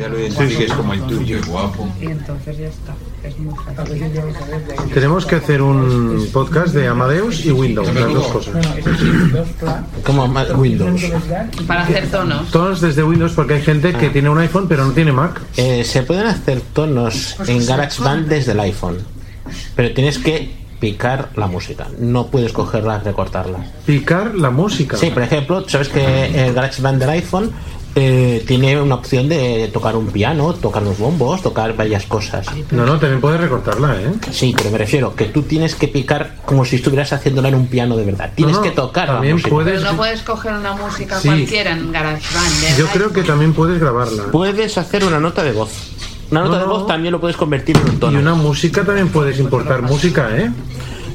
Enseguida lo identifiques como el tuyo. guapo. Y entonces ya está. Es muy fácil. Tenemos que hacer un podcast de Amadeus y Windows, las dos cosas. Como Windows. Para hacer tonos. Todos desde Windows porque hay gente que tiene un iPhone pero no tiene Mac. Eh, se pueden hacer tonos en GarageBand desde el iPhone, pero tienes que picar la música. No puedes cogerla y recortarla. Picar la música. Sí, por ejemplo, sabes que el GarageBand del iPhone eh, tiene una opción de tocar un piano, tocar los bombos, tocar varias cosas. No, no, también puedes recortarla, ¿eh? Sí, pero me refiero que tú tienes que picar como si estuvieras haciéndola en un piano de verdad. Tienes No, no, que tocar la también música. puedes- Pero no puedes coger una música Sí. cualquiera en GarageBand. ¿eh? Yo creo que también puedes grabarla. Puedes hacer una nota de voz. Una nota No, de voz también lo puedes convertir en un Y tono. una música también puedes importar música, ¿eh?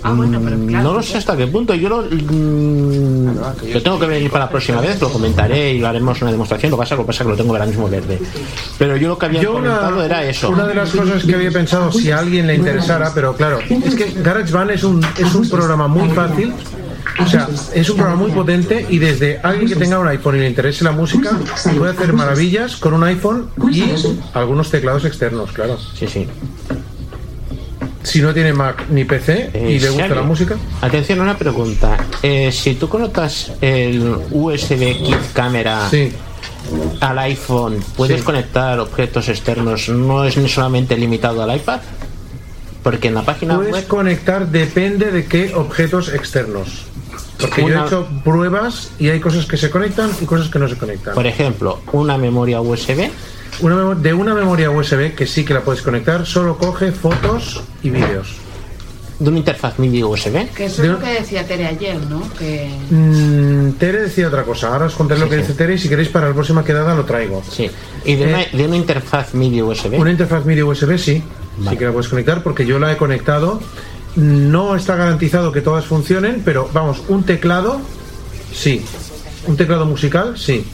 Ah, bueno, pero Mm, claro. No lo sé hasta qué punto. Yo lo, mm, lo tengo que venir para la próxima vez, lo comentaré y lo haremos una demostración. Lo que pasa, lo que pasa es que lo tengo ahora mismo verde. Pero yo lo que había Yo comentado era eso. Una de las cosas que había pensado si a alguien le interesara, pero claro, es que GarageBand es un, es un programa muy fácil. O sea, es un programa muy potente y desde alguien que tenga un iPhone y le interese la música puede hacer maravillas con un iPhone y algunos teclados externos, claro. Sí, sí. Si no tiene Mac ni PC y le gusta Xavi, la música, Atención, una pregunta. Eh, si tú conectas el USB Kit Camera sí. al iPhone, ¿puedes Sí. conectar objetos externos? ¿No es solamente limitado al iPad? Porque en la página Puedes web... conectar, depende de qué objetos externos. Porque yo he hecho pruebas y hay cosas que se conectan y cosas que no se conectan. Por ejemplo, una memoria USB. Una de una memoria USB que sí que la puedes conectar, solo coge fotos y vídeos. De una interfaz MIDI USB. Que eso De- es lo que decía Tere ayer, ¿no? Que Mm, Tere decía otra cosa. Ahora os contaré lo que dice Tere y si queréis para la próxima quedada lo traigo. Sí. Y de, Eh, una, de una interfaz MIDI USB. Una interfaz MIDI USB sí, sí que la puedes conectar porque yo la he conectado. No está garantizado que todas funcionen, pero vamos, un teclado sí. Un teclado musical sí.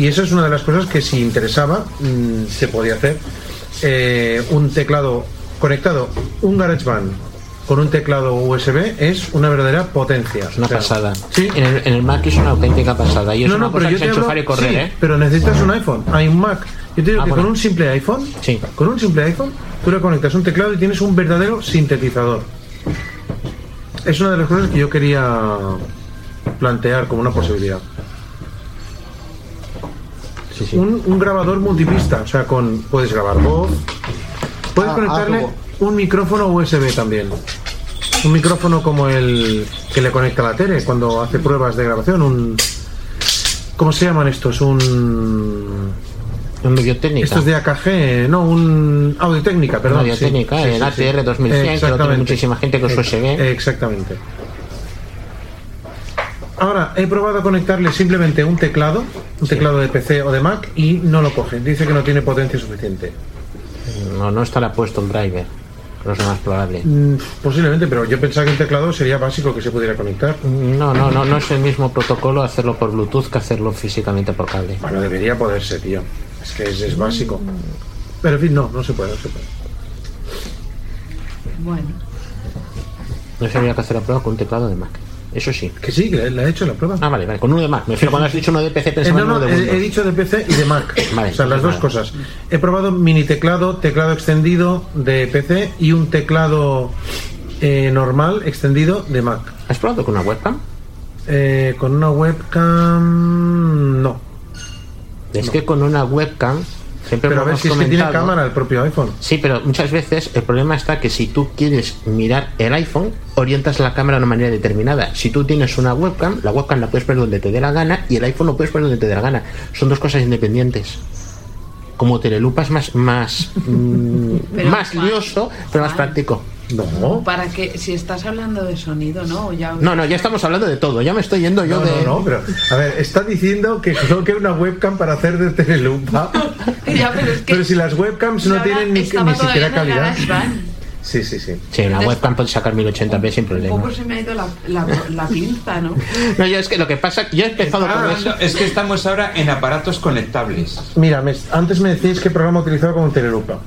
Y eso es una de las cosas que si interesaba mm, se podía hacer. Eh, un teclado conectado, un GarageBand con un teclado USB es una verdadera potencia. Es una O sea, pasada. Sí. En el, en el Mac es una auténtica pasada. Y es no, una no, cosa pero que yo se hablo, y correr, sí, ¿eh? pero necesitas un iPhone, hay un Mac. Yo te digo Ah, que bueno. con un simple iPhone, Sí. con un simple iPhone, tú le conectas un teclado y tienes un verdadero sintetizador. Es una de las cosas que yo quería plantear como una posibilidad. Sí, sí. Un, un grabador multipista, o sea, con puedes grabar voz, puedes Ah, conectarle algo. un micrófono USB también. Un micrófono como el que le conecta a la tele cuando hace pruebas de grabación, un ¿Cómo se llaman estos? Un Un técnica. Esto es de AKG, no, un audio técnica, perdón. Audio técnica, Sí, el sí, sí. ATR 2100, que lo tiene muchísima gente es Ex- USB. Exactamente. Ahora, he probado a conectarle simplemente un teclado, un teclado de PC o de Mac, y no lo coge. Dice que no tiene potencia suficiente. No, no estará puesto el driver. Pero es lo más probable. Mm, posiblemente, pero yo pensaba que un teclado sería básico que se pudiera conectar. No, no, no, no es el mismo protocolo hacerlo por Bluetooth que hacerlo físicamente por cable. Bueno, debería poderse, tío. Es que es, es básico. Pero en fin, no, no se puede, no se puede. bueno. No se habría que hacer la prueba con un teclado de Mac. Eso sí. Que sí, que la he hecho la prueba. Ah, vale, vale. Con uno de Mac. Me refiero cuando has dicho uno de PC, Eh, pensaba no, en uno no, de he, dicho de PC y de Mac. Vale, o sea, las vale. dos cosas. He probado mini teclado, teclado extendido de PC y un teclado eh, normal extendido de Mac. ¿Has probado con una webcam? Eh, con una webcam. No. Es que con una webcam siempre Pero a ver si es que tiene cámara el propio iPhone. Sí, pero muchas veces el problema está que si tú quieres mirar el iPhone, orientas la cámara de una manera determinada. Si tú tienes una webcam, la webcam la puedes poner donde te dé la gana y el iPhone lo puedes poner donde te dé la gana. Son dos cosas independientes. Como telelupa es más, más, mm, Pero, más lioso, pero más práctico. No. Para que, si estás hablando de sonido, ¿no? Ya, No, no, ya estamos hablando de todo. Ya me estoy yendo yo No, de. no, no, pero a ver, está diciendo que coloque una webcam para hacer de telelupa. Ya, pero es que Pero si las webcams no tienen ni, ni siquiera calidad. Sí, sí, sí. Sí, una webcam puede sacar 1080p sin Un problema. poco se me ha ido la, la, la pinza, ¿no? No, yo es que lo que pasa, yo he empezado Ah, con eso. es que estamos ahora en aparatos conectables. Mira, me- antes me decíais qué programa utilizaba como telelupa.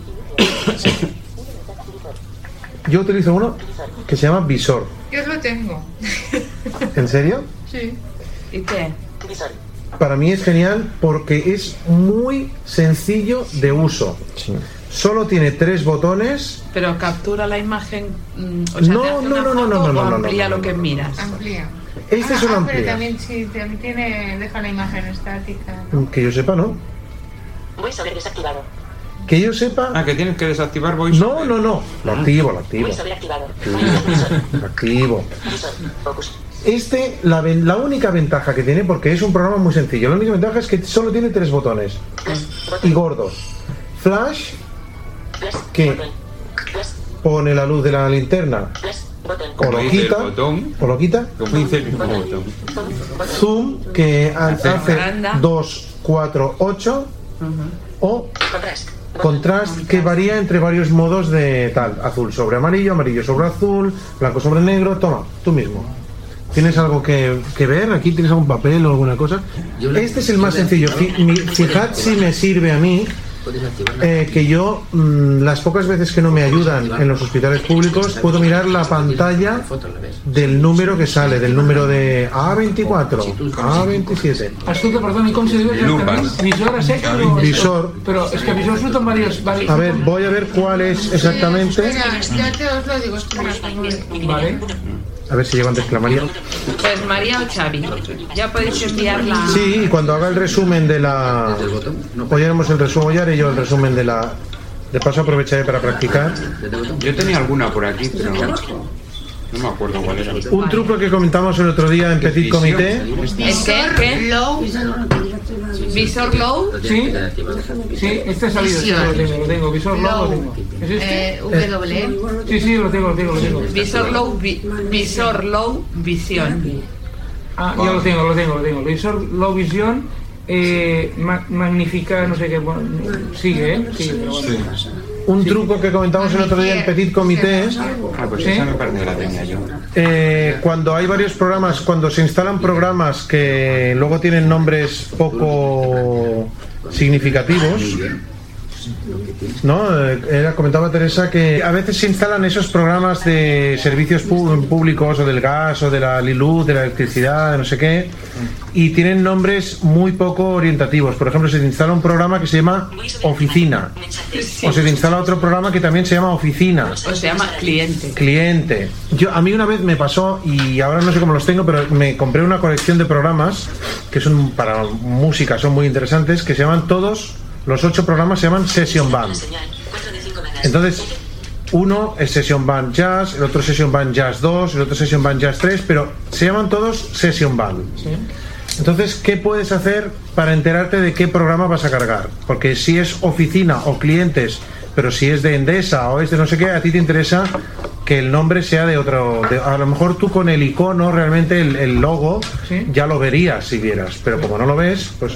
Yo utilizo uno que se llama Visor. Yo lo tengo. ¿En serio? Sí. ¿Y qué? Para mí es genial porque es muy sencillo de uso. Solo tiene tres botones. Pero captura la imagen. mm, O sea, No, no, una no, no, no, no, no, no, amplía lo que miras. Amplía. Este ah, solo ah, amplía. pero también sí, también tiene, deja la imagen estática. ¿no? Que yo sepa, ¿no? VoiceOver desactivado. Que yo sepa. Ah, que tienes que desactivar voice. No, no, no. Lo activo, lo activo. Lo activo. Este, la, la única ventaja que tiene, porque es un programa muy sencillo, la única ventaja es que solo tiene tres botones. Y gordos. Flash, que pone la luz de la linterna o lo quita, o lo quita. Zoom, que ha- hace Agranda. 2, 4, 8. O Contrast. que varía entre varios modos de tal. Azul sobre amarillo, amarillo sobre azul, blanco sobre negro. Toma, tú mismo. ¿Tienes algo que, que ver? ¿Aquí tienes algún papel o alguna cosa? Este es el más sencillo. Fijad si me sirve a mí eh, que yo, mm, las pocas veces que no me ayudan en los hospitales públicos, puedo mirar la pantalla del número que sale, del número de A24, A27. Escolta, perdona, i com se diu exactament? Lupes. Visor a. Visor. Però és que visor surten varios... varios A ver, voy a ver cuál es exactamente. Vale. A ver si llego antes que la María. Pues María o Xavi, ya podéis enviarla. Sí, y cuando haga el resumen de la. Hoy haremos el resumen, hoy haré yo el resumen de la. De paso aprovecharé para practicar. Yo tenía alguna por aquí, pero no me acuerdo cuál era. Un truco que comentamos el otro día en Petit Comité. ¿Qué? Low. ¿Visor low? Sí, sí, este es sabido, sí, lo tengo, lo tengo, visor low lo tengo. ¿Es este? Eh, W. Sí, sí, lo tengo, lo tengo, lo tengo. Visor low, vi- visor low, visión. Ah, ya lo tengo, lo tengo, lo tengo. Visor low vision, eh, ma- magnifica, no sé qué, bueno, sigue, ¿eh? Sigue, pero bueno. Un truco que comentamos el otro día en Petit Comité. Ah, pues esa me parece que la tenía yo. Eh, cuando hay varios programas, cuando se instalan programas que luego tienen nombres poco significativos, ¿no? Eh, Era, comentaba Teresa que a veces se instalan esos programas de servicios públicos o del gas o de la luz, de la electricidad, de no sé qué, y tienen nombres muy poco orientativos. Por ejemplo, se te instala un programa que se llama Oficina, o se te instala otro programa que también se llama Oficina O se llama cliente. cliente. Yo a mí una vez me pasó y ahora no sé cómo los tengo, pero me compré una colección de programas que son para música, son muy interesantes, que se llaman todos los ocho programas se llaman Session Band. Entonces, uno es Session Band Jazz, el otro Session Band Jazz 2, el otro Session Band Jazz 3, pero se llaman todos Session Band. Entonces, ¿qué puedes hacer para enterarte de qué programa vas a cargar? Porque si es oficina o clientes, pero si es de Endesa o es de no sé qué, a ti te interesa que el nombre sea de otro. de- a lo mejor tú con el icono, realmente el, el logo, Sí. ya lo verías si vieras, pero como no lo ves, pues.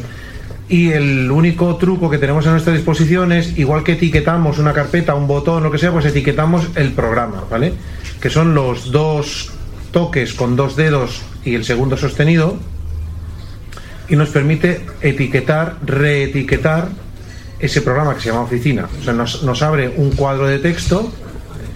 Y el único truco que tenemos a nuestra disposición es, igual que etiquetamos una carpeta, un botón, lo que sea, pues etiquetamos el programa, ¿vale? Que son los dos toques con dos dedos y el segundo sostenido, y nos permite etiquetar, reetiquetar ese programa que se llama oficina. O sea, nos, nos abre un cuadro de texto,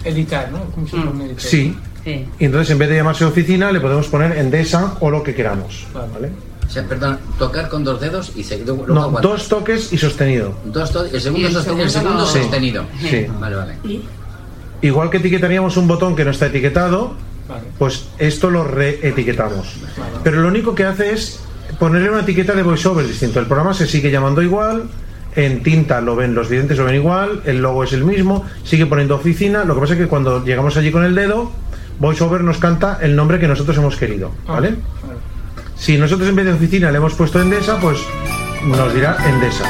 Editar, ¿no? Editor. sí, Sí. Y entonces en vez de llamarse oficina le podemos poner Endesa o lo que queramos. ¿vale? O sea, perdón, tocar con dos dedos y seguir. luego No, aguantar. dos toques y sostenido. Dos to- el segundo, el sostenido. Sí. Vale, vale. Igual que etiquetaríamos un botón que no está etiquetado, Vale. pues esto lo reetiquetamos. Pero lo único que hace es ponerle una etiqueta de voiceover distinto. El programa se sigue llamando igual, en tinta lo ven, los videntes lo ven igual, el logo es el mismo, sigue poniendo oficina. Lo que pasa es que cuando llegamos allí con el dedo, voiceover nos canta el nombre que nosotros hemos querido, ¿vale? Si nosotros en vez de oficina le hemos puesto Endesa, pues nos dirá Endesa.